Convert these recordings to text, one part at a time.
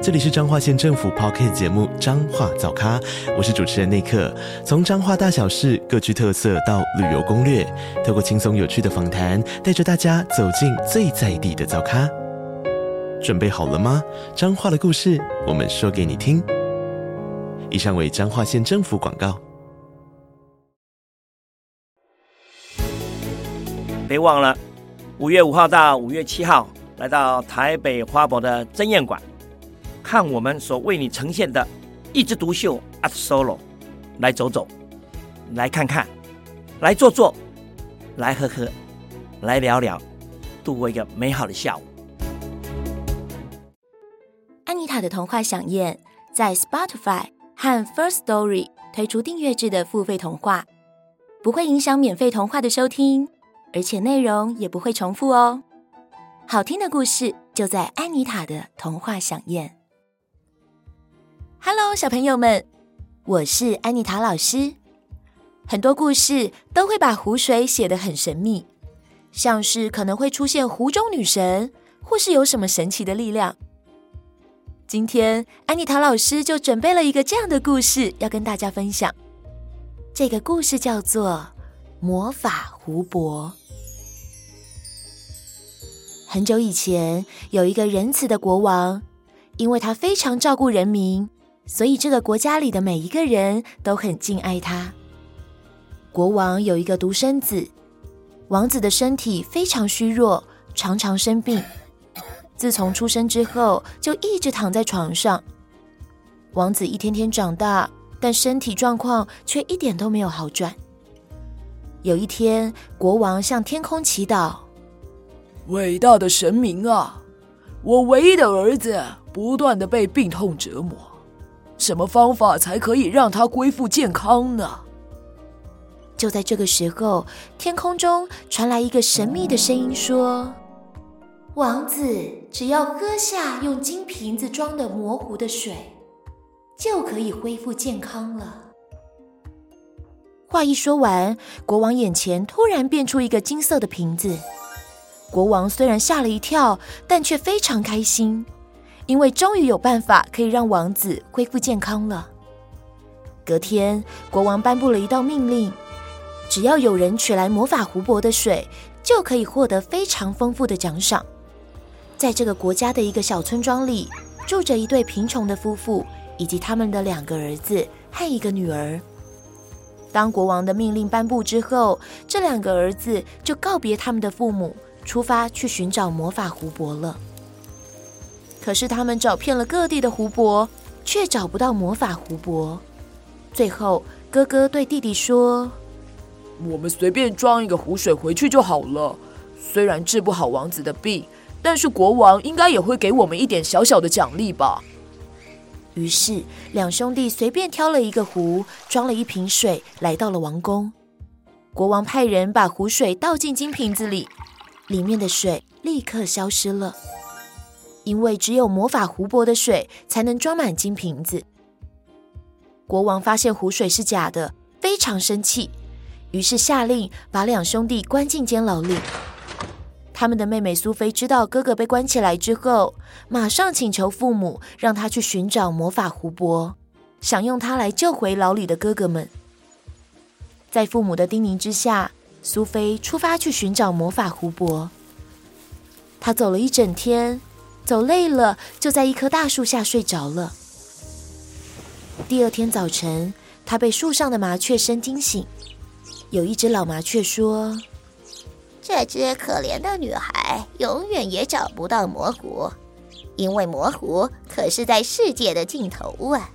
这里是彰化县政府 Podcast 节目《彰化早咖》，我是主持人内克。从彰化大小事各具特色到旅游攻略，透过轻松有趣的访谈，带着大家走进最在地的早咖。准备好了吗？彰化的故事，我们说给你听。以上为彰化县政府广告。别忘了，五月五号到五月七号，来到台北花博的争艳馆。看我们所为你呈现的一枝独秀 Art Solo，来走走，来看看，来坐坐，来喝喝，来聊聊，度过一个美好的下午。安妮塔的童话饗宴在 Spotify 和 First Story 推出订阅制的付费童话，不会影响免费童话的收听，而且内容也不会重复哦。好听的故事就在安妮塔的童话饗宴。Hello，小朋友们，我是安妮塔老师。很多故事都会把湖水写得很神秘，像是可能会出现湖中女神，或是有什么神奇的力量。今天安妮塔老师就准备了一个这样的故事要跟大家分享。这个故事叫做《魔法湖泊》。很久以前，有一个仁慈的国王，因为他非常照顾人民。所以，这个国家里的每一个人都很敬爱他。国王有一个独生子，王子的身体非常虚弱，常常生病。自从出生之后，就一直躺在床上。王子一天天长大，但身体状况却一点都没有好转。有一天，国王向天空祈祷：“伟大的神明啊，我唯一的儿子不断的被病痛折磨。”什么方法才可以让他恢复健康呢？就在这个时候，天空中传来一个神秘的声音说：“王子只要喝下用金瓶子装的模糊的水，就可以恢复健康了。”话一说完，国王眼前突然变出一个金色的瓶子。国王虽然吓了一跳，但却非常开心。因为终于有办法可以让王子恢复健康了。隔天，国王颁布了一道命令：只要有人取来魔法湖泊的水，就可以获得非常丰富的奖赏。在这个国家的一个小村庄里，住着一对贫穷的夫妇以及他们的两个儿子和一个女儿。当国王的命令颁布之后，这两个儿子就告别他们的父母，出发去寻找魔法湖泊了。可是他们找遍了各地的湖泊，却找不到魔法湖泊。最后，哥哥对弟弟说：“我们随便装一个湖水回去就好了。虽然治不好王子的病，但是国王应该也会给我们一点小小的奖励吧。”于是，两兄弟随便挑了一个湖，装了一瓶水，来到了王宫。国王派人把湖水倒进金瓶子里，里面的水立刻消失了。因为只有魔法湖泊的水才能装满金瓶子。国王发现湖水是假的，非常生气，于是下令把两兄弟关进监牢里。他们的妹妹苏菲知道哥哥被关起来之后，马上请求父母让他去寻找魔法湖泊，想用它来救回牢里的哥哥们。在父母的叮咛之下，苏菲出发去寻找魔法湖泊。她走了一整天。走累了，就在一棵大树下睡着了。第二天早晨，他被树上的麻雀声惊醒。有一只老麻雀说：“这只可怜的女孩永远也找不到魔湖，因为魔湖可是在世界的尽头啊！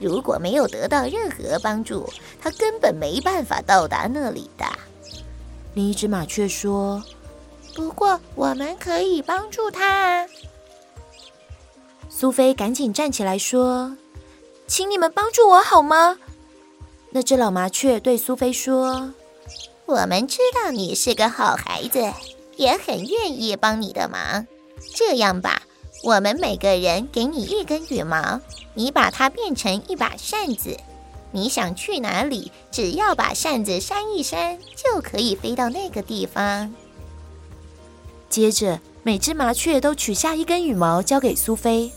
如果没有得到任何帮助，她根本没办法到达那里的。”另一只麻雀说：“不过我们可以帮助她。”苏菲赶紧站起来说：“请你们帮助我好吗？”那只老麻雀对苏菲说：“我们知道你是个好孩子，也很愿意帮你的忙。这样吧，我们每个人给你一根羽毛，你把它变成一把扇子。你想去哪里，只要把扇子扇一扇，就可以飞到那个地方。接着，每只麻雀都取下一根羽毛交给苏菲，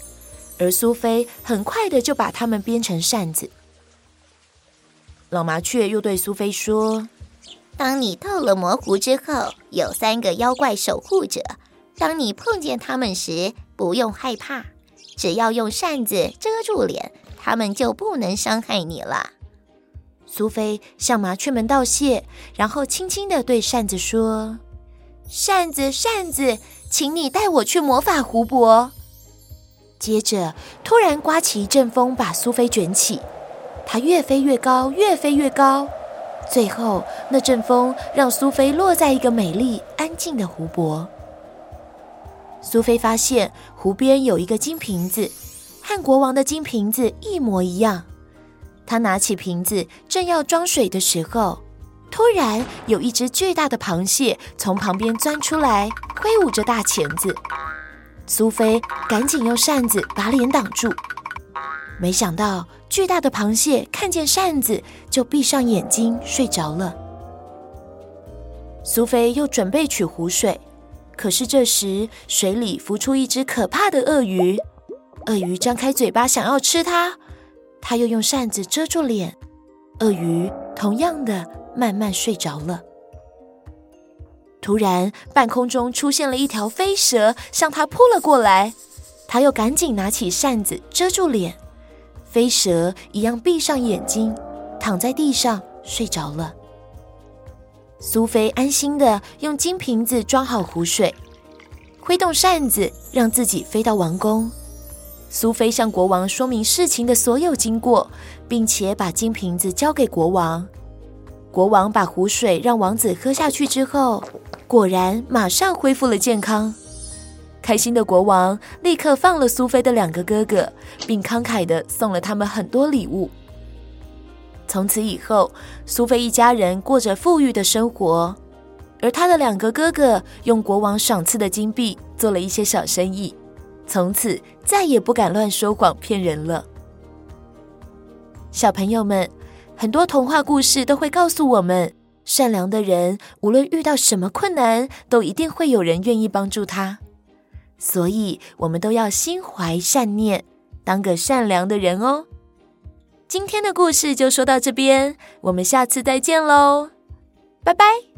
而苏菲很快的就把它们编成扇子。老麻雀又对苏菲说：“当你到了魔湖之后，有三个妖怪守护者。当你碰见他们时，不用害怕，只要用扇子遮住脸。”他们就不能伤害你了。苏菲向麻雀们道谢，然后轻轻的对扇子说：“扇子，扇子，请你带我去魔法湖泊。”接着，突然刮起一阵风，把苏菲卷起。她越飞越高，越飞越高。最后，那阵风让苏菲落在一个美丽安静的湖泊。苏菲发现湖边有一个金瓶子。和国王的金瓶子一模一样。她拿起瓶子，正要装水的时候，突然有一只巨大的螃蟹从旁边钻出来，挥舞着大钳子。苏菲赶紧用扇子把脸挡住。没想到，巨大的螃蟹看见扇子，就闭上眼睛睡着了。苏菲又准备取湖水，可是这时水里浮出一只可怕的鳄鱼。鳄鱼张开嘴巴想要吃它，它又用扇子遮住脸。鳄鱼同样的慢慢睡着了。突然，半空中出现了一条飞蛇，向他扑了过来。他又赶紧拿起扇子遮住脸，飞蛇一样闭上眼睛，躺在地上睡着了。苏菲安心的用金瓶子装好湖水，挥动扇子让自己飞到王宫。苏菲向国王说明事情的所有经过，并且把金瓶子交给国王。国王把湖水让王子喝下去之后，果然马上恢复了健康。开心的国王立刻放了苏菲的两个哥哥，并慷慨地送了他们很多礼物。从此以后，苏菲一家人过着富裕的生活，而他的两个哥哥用国王赏赐的金币做了一些小生意。从此再也不敢乱说谎骗人了。小朋友们，很多童话故事都会告诉我们，善良的人无论遇到什么困难，都一定会有人愿意帮助他。所以，我们都要心怀善念，当个善良的人哦。今天的故事就说到这边，我们下次再见喽，拜拜。